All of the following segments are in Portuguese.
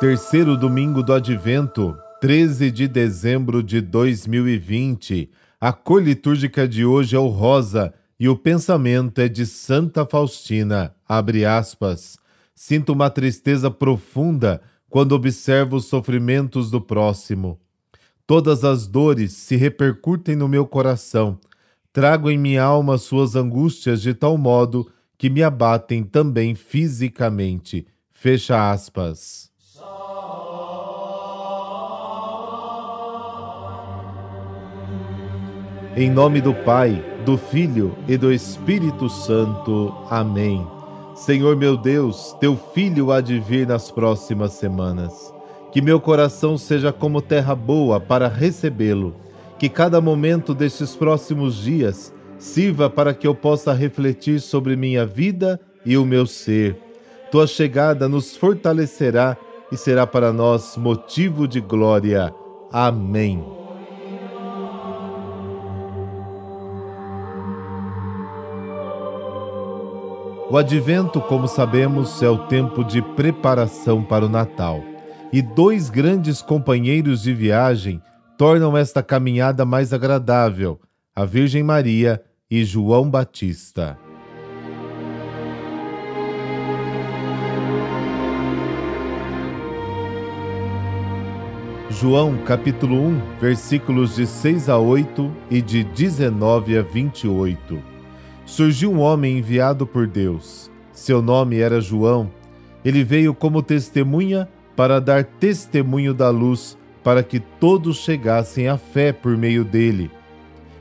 Terceiro domingo do Advento, 13 de dezembro de 2020. A cor litúrgica de hoje é o rosa e o pensamento é de Santa Faustina. Abre aspas. Sinto uma tristeza profunda quando observo os sofrimentos do próximo. Todas as dores se repercutem no meu coração. Trago em minha alma suas angústias de tal modo que me abatem também fisicamente. Fecha aspas. Em nome do Pai, do Filho e do Espírito Santo. Amém. Senhor meu Deus, teu filho há de vir nas próximas semanas. Que meu coração seja como terra boa para recebê-lo. Que cada momento destes próximos dias sirva para que eu possa refletir sobre minha vida e o meu ser. Tua chegada nos fortalecerá e será para nós motivo de glória. Amém. O advento, como sabemos, é o tempo de preparação para o Natal. E dois grandes companheiros de viagem tornam esta caminhada mais agradável: a Virgem Maria e João Batista. João capítulo 1, versículos de 6 a 8 e de 19 a 28 surgiu um homem enviado por Deus. Seu nome era João. Ele veio como testemunha para dar testemunho da luz, para que todos chegassem à fé por meio dele.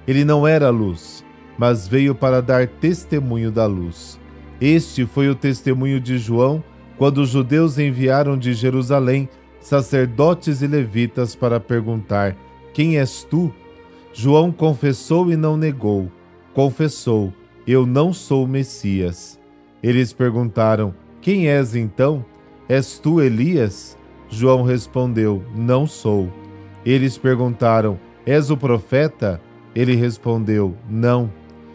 Ele não era luz, mas veio para dar testemunho da luz. Este foi o testemunho de João quando os judeus enviaram de Jerusalém sacerdotes e levitas para perguntar: Quem és tu? João confessou e não negou. Confessou: eu não sou Messias. Eles perguntaram: Quem és então? És tu Elias? João respondeu: Não sou. Eles perguntaram: És o profeta? Ele respondeu: Não.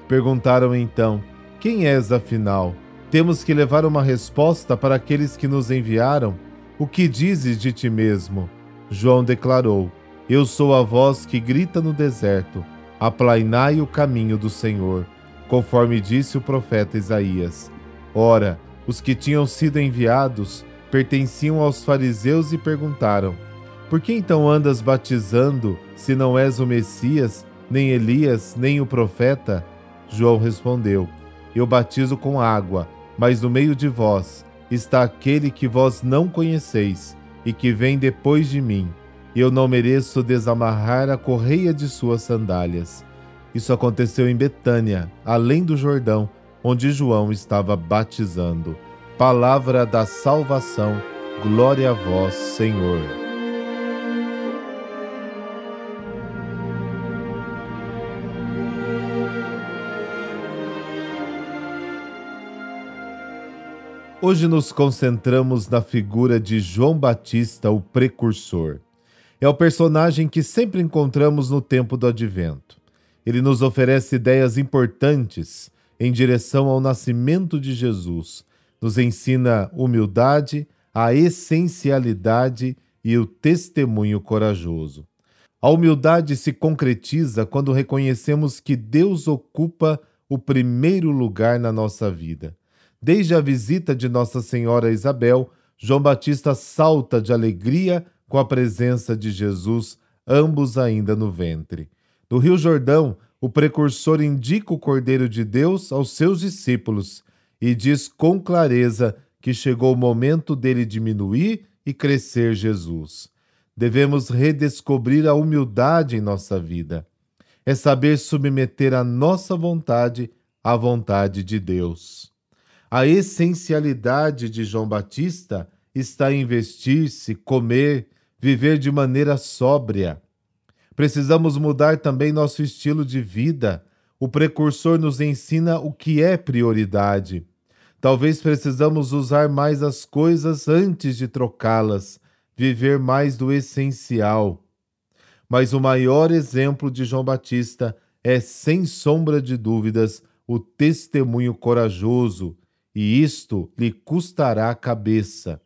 Perguntaram então: Quem és afinal? Temos que levar uma resposta para aqueles que nos enviaram. O que dizes de ti mesmo? João declarou: Eu sou a voz que grita no deserto: Aplainai o caminho do Senhor conforme disse o profeta Isaías. Ora, os que tinham sido enviados pertenciam aos fariseus e perguntaram: Por que então andas batizando, se não és o Messias, nem Elias, nem o profeta? João respondeu: Eu batizo com água, mas no meio de vós está aquele que vós não conheceis e que vem depois de mim. Eu não mereço desamarrar a correia de suas sandálias. Isso aconteceu em Betânia, além do Jordão, onde João estava batizando. Palavra da salvação, glória a vós, Senhor. Hoje nos concentramos na figura de João Batista, o precursor. É o personagem que sempre encontramos no tempo do advento ele nos oferece ideias importantes em direção ao nascimento de Jesus. Nos ensina humildade, a essencialidade e o testemunho corajoso. A humildade se concretiza quando reconhecemos que Deus ocupa o primeiro lugar na nossa vida. Desde a visita de Nossa Senhora Isabel, João Batista salta de alegria com a presença de Jesus, ambos ainda no ventre. No Rio Jordão, o precursor indica o Cordeiro de Deus aos seus discípulos e diz com clareza que chegou o momento dele diminuir e crescer Jesus. Devemos redescobrir a humildade em nossa vida. É saber submeter a nossa vontade à vontade de Deus. A essencialidade de João Batista está em vestir-se, comer, viver de maneira sóbria. Precisamos mudar também nosso estilo de vida. O precursor nos ensina o que é prioridade. Talvez precisamos usar mais as coisas antes de trocá-las, viver mais do essencial. Mas o maior exemplo de João Batista é, sem sombra de dúvidas, o testemunho corajoso, e isto lhe custará a cabeça.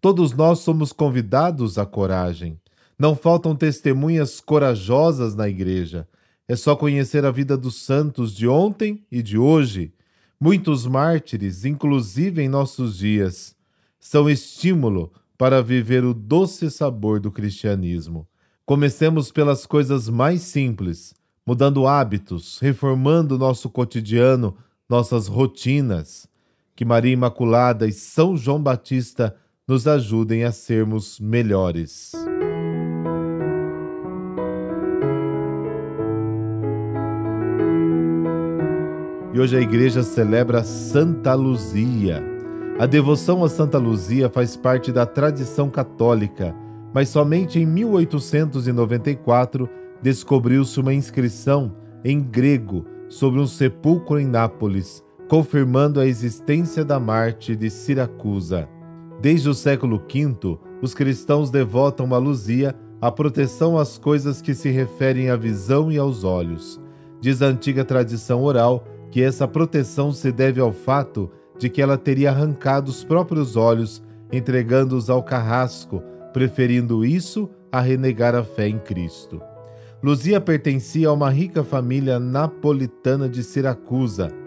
Todos nós somos convidados à coragem. Não faltam testemunhas corajosas na igreja. É só conhecer a vida dos santos de ontem e de hoje. Muitos mártires, inclusive em nossos dias, são estímulo para viver o doce sabor do cristianismo. Comecemos pelas coisas mais simples, mudando hábitos, reformando nosso cotidiano, nossas rotinas. Que Maria Imaculada e São João Batista nos ajudem a sermos melhores. E hoje a igreja celebra Santa Luzia. A devoção a Santa Luzia faz parte da tradição católica, mas somente em 1894 descobriu-se uma inscrição em grego sobre um sepulcro em Nápoles, confirmando a existência da Marte de Siracusa. Desde o século V, os cristãos devotam a Luzia a proteção às coisas que se referem à visão e aos olhos. Diz a antiga tradição oral que essa proteção se deve ao fato de que ela teria arrancado os próprios olhos, entregando-os ao carrasco, preferindo isso a renegar a fé em Cristo. Luzia pertencia a uma rica família napolitana de Siracusa.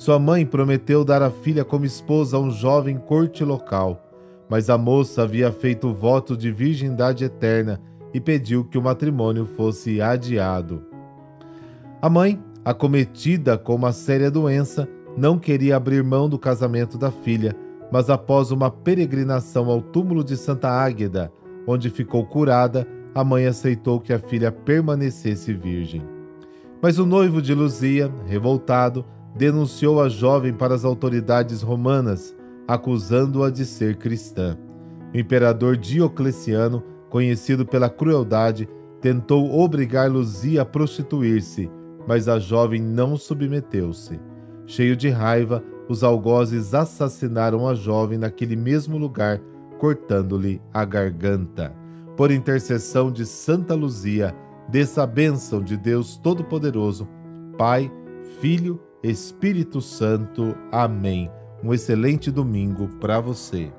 Sua mãe prometeu dar a filha como esposa a um jovem corte local, mas a moça havia feito voto de virgindade eterna e pediu que o matrimônio fosse adiado. A mãe acometida com uma séria doença, não queria abrir mão do casamento da filha, mas após uma peregrinação ao túmulo de Santa Águeda, onde ficou curada, a mãe aceitou que a filha permanecesse virgem. Mas o noivo de Luzia, revoltado, denunciou a jovem para as autoridades romanas, acusando-a de ser cristã. O imperador Diocleciano, conhecido pela crueldade, tentou obrigar Luzia a prostituir-se mas a jovem não submeteu-se. Cheio de raiva, os algozes assassinaram a jovem naquele mesmo lugar, cortando-lhe a garganta. Por intercessão de Santa Luzia, dessa bênção de Deus Todo-Poderoso, Pai, Filho, Espírito Santo. Amém. Um excelente domingo para você.